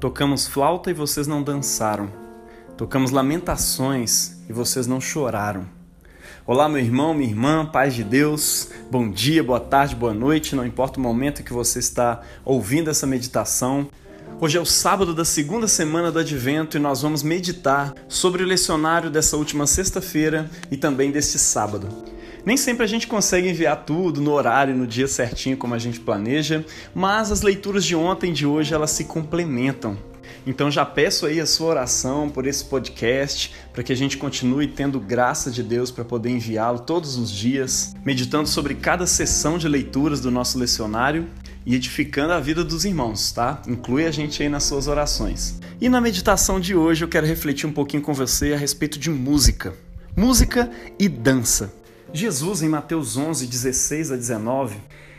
Tocamos flauta e vocês não dançaram. Tocamos lamentações e vocês não choraram. Olá, meu irmão, minha irmã, paz de Deus. Bom dia, boa tarde, boa noite, não importa o momento que você está ouvindo essa meditação. Hoje é o sábado da segunda semana do Advento e nós vamos meditar sobre o lecionário dessa última sexta-feira e também deste sábado. Nem sempre a gente consegue enviar tudo no horário, no dia certinho como a gente planeja, mas as leituras de ontem e de hoje elas se complementam. Então já peço aí a sua oração por esse podcast, para que a gente continue tendo graça de Deus para poder enviá-lo todos os dias, meditando sobre cada sessão de leituras do nosso lecionário e edificando a vida dos irmãos, tá? Inclui a gente aí nas suas orações. E na meditação de hoje eu quero refletir um pouquinho com você a respeito de música. Música e dança. Jesus, em Mateus 11, 16 a 19,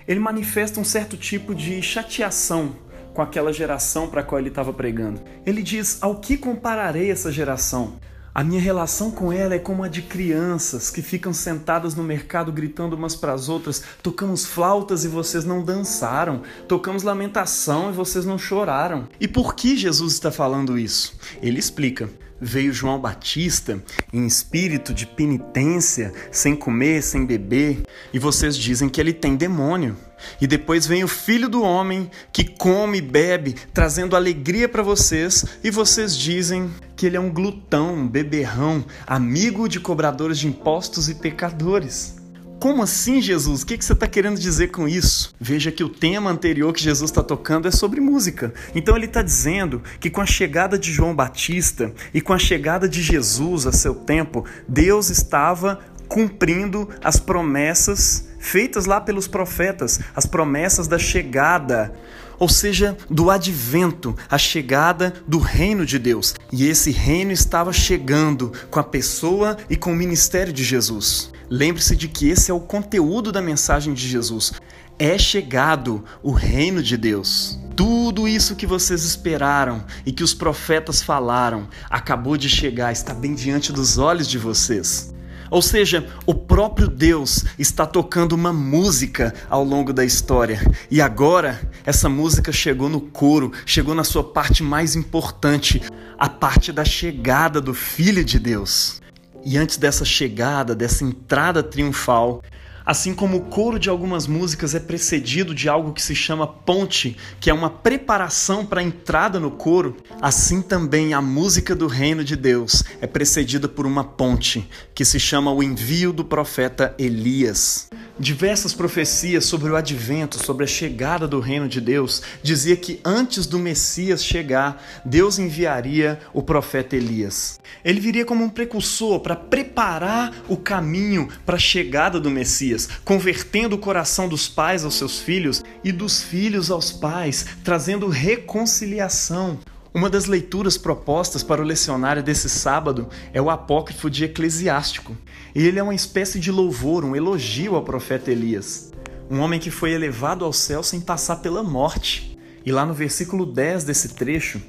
ele manifesta um certo tipo de chateação com aquela geração para a qual ele estava pregando. Ele diz: Ao que compararei essa geração? A minha relação com ela é como a de crianças que ficam sentadas no mercado gritando umas para as outras: tocamos flautas e vocês não dançaram, tocamos lamentação e vocês não choraram. E por que Jesus está falando isso? Ele explica veio João Batista em espírito de penitência, sem comer, sem beber, e vocês dizem que ele tem demônio. E depois vem o filho do homem que come e bebe, trazendo alegria para vocês, e vocês dizem que ele é um glutão, um beberrão, amigo de cobradores de impostos e pecadores. Como assim, Jesus? O que você está querendo dizer com isso? Veja que o tema anterior que Jesus está tocando é sobre música. Então ele está dizendo que com a chegada de João Batista e com a chegada de Jesus a seu tempo, Deus estava cumprindo as promessas feitas lá pelos profetas, as promessas da chegada ou seja, do advento, a chegada do reino de Deus. E esse reino estava chegando com a pessoa e com o ministério de Jesus. Lembre-se de que esse é o conteúdo da mensagem de Jesus. É chegado o reino de Deus. Tudo isso que vocês esperaram e que os profetas falaram acabou de chegar, está bem diante dos olhos de vocês. Ou seja, o próprio Deus está tocando uma música ao longo da história. E agora, essa música chegou no coro, chegou na sua parte mais importante, a parte da chegada do Filho de Deus. E antes dessa chegada, dessa entrada triunfal, Assim como o coro de algumas músicas é precedido de algo que se chama ponte, que é uma preparação para a entrada no coro, assim também a música do reino de Deus é precedida por uma ponte, que se chama o envio do profeta Elias. Diversas profecias sobre o advento, sobre a chegada do reino de Deus, dizia que antes do Messias chegar, Deus enviaria o profeta Elias. Ele viria como um precursor para preparar o caminho para a chegada do Messias, convertendo o coração dos pais aos seus filhos e dos filhos aos pais, trazendo reconciliação. Uma das leituras propostas para o lecionário desse sábado é o Apócrifo de Eclesiástico. Ele é uma espécie de louvor, um elogio ao profeta Elias, um homem que foi elevado ao céu sem passar pela morte. E lá no versículo 10 desse trecho,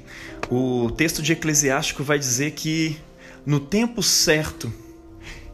o texto de Eclesiástico vai dizer que no tempo certo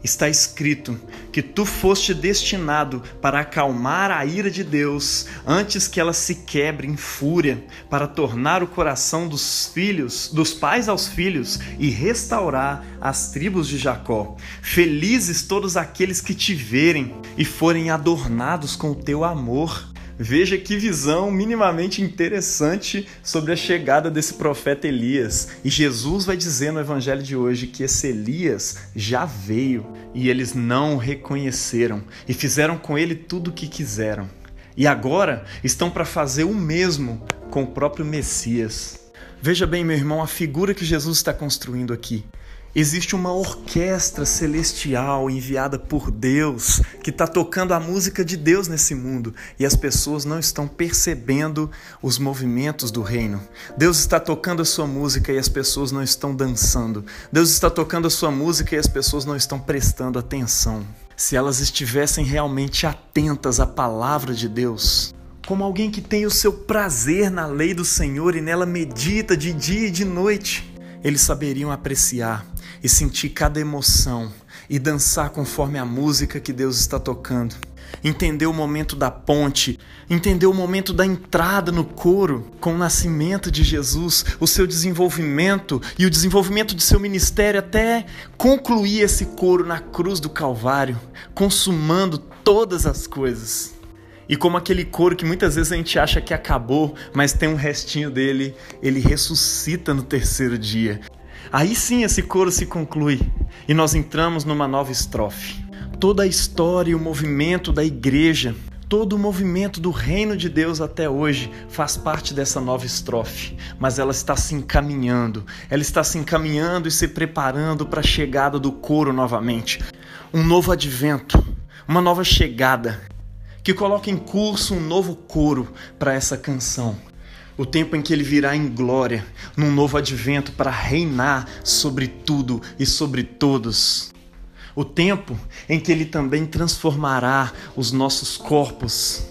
está escrito que tu foste destinado para acalmar a ira de Deus antes que ela se quebre em fúria, para tornar o coração dos filhos, dos pais aos filhos e restaurar as tribos de Jacó. Felizes todos aqueles que te verem e forem adornados com o teu amor. Veja que visão minimamente interessante sobre a chegada desse profeta Elias. E Jesus vai dizer no evangelho de hoje que esse Elias já veio e eles não o reconheceram e fizeram com ele tudo o que quiseram. E agora estão para fazer o mesmo com o próprio Messias. Veja bem, meu irmão, a figura que Jesus está construindo aqui. Existe uma orquestra celestial enviada por Deus que está tocando a música de Deus nesse mundo e as pessoas não estão percebendo os movimentos do reino. Deus está tocando a sua música e as pessoas não estão dançando. Deus está tocando a sua música e as pessoas não estão prestando atenção. Se elas estivessem realmente atentas à palavra de Deus, como alguém que tem o seu prazer na lei do Senhor e nela medita de dia e de noite, eles saberiam apreciar e sentir cada emoção e dançar conforme a música que Deus está tocando. entender o momento da ponte, entender o momento da entrada no coro com o nascimento de Jesus, o seu desenvolvimento e o desenvolvimento de seu ministério até concluir esse coro na cruz do Calvário, consumando todas as coisas. E como aquele coro que muitas vezes a gente acha que acabou, mas tem um restinho dele, ele ressuscita no terceiro dia. Aí sim esse coro se conclui e nós entramos numa nova estrofe. Toda a história e o movimento da igreja, todo o movimento do reino de Deus até hoje faz parte dessa nova estrofe, mas ela está se encaminhando, ela está se encaminhando e se preparando para a chegada do coro novamente. Um novo advento, uma nova chegada que coloca em curso um novo coro para essa canção. O tempo em que ele virá em glória, num novo advento para reinar sobre tudo e sobre todos. O tempo em que ele também transformará os nossos corpos.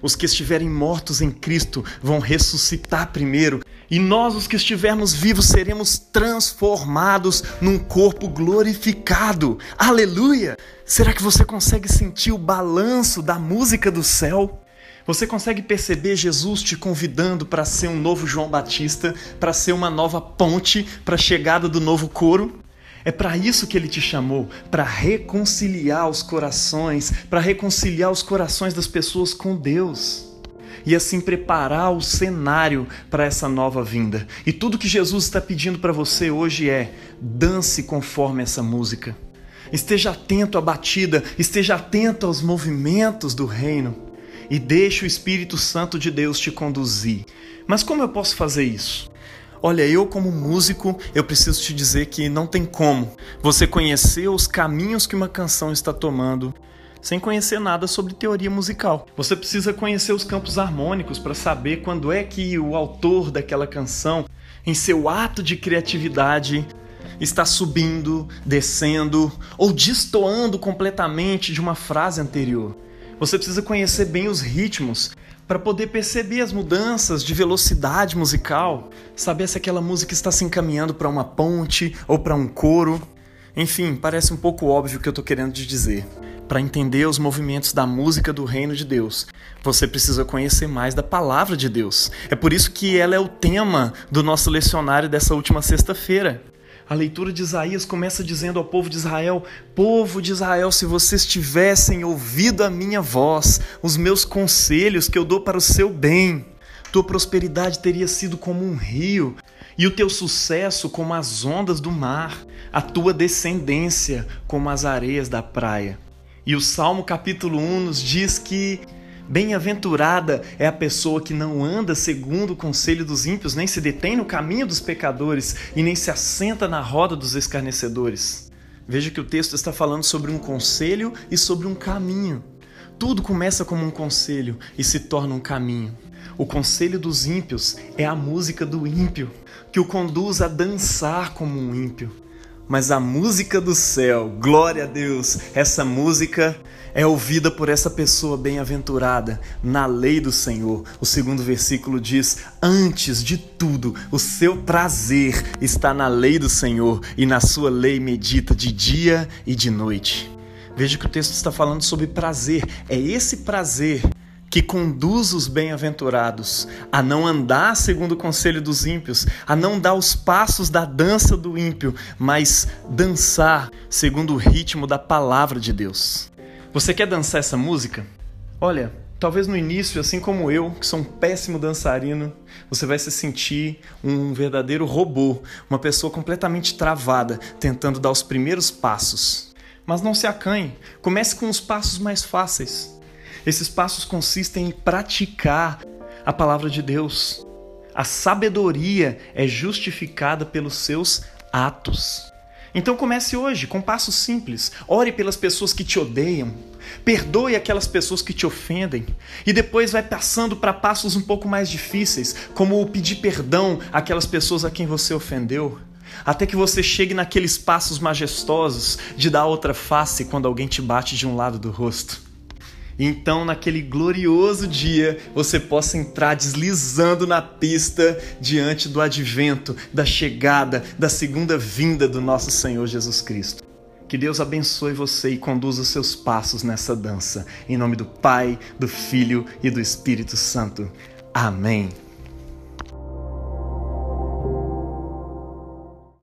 Os que estiverem mortos em Cristo vão ressuscitar primeiro, e nós, os que estivermos vivos, seremos transformados num corpo glorificado. Aleluia! Será que você consegue sentir o balanço da música do céu? Você consegue perceber Jesus te convidando para ser um novo João Batista, para ser uma nova ponte para a chegada do novo coro? É para isso que ele te chamou, para reconciliar os corações, para reconciliar os corações das pessoas com Deus. E assim preparar o cenário para essa nova vinda. E tudo que Jesus está pedindo para você hoje é: dance conforme essa música esteja atento à batida, esteja atento aos movimentos do reino e deixe o Espírito Santo de Deus te conduzir. Mas como eu posso fazer isso? Olha, eu como músico, eu preciso te dizer que não tem como você conhecer os caminhos que uma canção está tomando sem conhecer nada sobre teoria musical. Você precisa conhecer os campos harmônicos para saber quando é que o autor daquela canção, em seu ato de criatividade, está subindo, descendo ou destoando completamente de uma frase anterior. Você precisa conhecer bem os ritmos para poder perceber as mudanças de velocidade musical, saber se aquela música está se encaminhando para uma ponte ou para um coro. Enfim, parece um pouco óbvio o que eu estou querendo te dizer. Para entender os movimentos da música do reino de Deus, você precisa conhecer mais da palavra de Deus. É por isso que ela é o tema do nosso lecionário dessa última sexta-feira. A leitura de Isaías começa dizendo ao povo de Israel: Povo de Israel, se vocês tivessem ouvido a minha voz, os meus conselhos que eu dou para o seu bem, tua prosperidade teria sido como um rio, e o teu sucesso como as ondas do mar, a tua descendência como as areias da praia. E o Salmo capítulo 1 nos diz que Bem-aventurada é a pessoa que não anda segundo o conselho dos ímpios, nem se detém no caminho dos pecadores e nem se assenta na roda dos escarnecedores. Veja que o texto está falando sobre um conselho e sobre um caminho. Tudo começa como um conselho e se torna um caminho. O conselho dos ímpios é a música do ímpio, que o conduz a dançar como um ímpio. Mas a música do céu, glória a Deus, essa música é ouvida por essa pessoa bem-aventurada na lei do Senhor. O segundo versículo diz: Antes de tudo, o seu prazer está na lei do Senhor e na sua lei medita de dia e de noite. Veja que o texto está falando sobre prazer. É esse prazer que conduz os bem-aventurados a não andar segundo o conselho dos ímpios, a não dar os passos da dança do ímpio, mas dançar segundo o ritmo da palavra de Deus. Você quer dançar essa música? Olha, talvez no início, assim como eu, que sou um péssimo dançarino, você vai se sentir um verdadeiro robô, uma pessoa completamente travada, tentando dar os primeiros passos. Mas não se acanhe, comece com os passos mais fáceis. Esses passos consistem em praticar a palavra de Deus. A sabedoria é justificada pelos seus atos. Então comece hoje com passos simples. Ore pelas pessoas que te odeiam. Perdoe aquelas pessoas que te ofendem. E depois vai passando para passos um pouco mais difíceis, como o pedir perdão àquelas pessoas a quem você ofendeu. Até que você chegue naqueles passos majestosos de dar outra face quando alguém te bate de um lado do rosto então, naquele glorioso dia, você possa entrar deslizando na pista diante do advento, da chegada, da segunda vinda do nosso Senhor Jesus Cristo. Que Deus abençoe você e conduza os seus passos nessa dança. Em nome do Pai, do Filho e do Espírito Santo. Amém.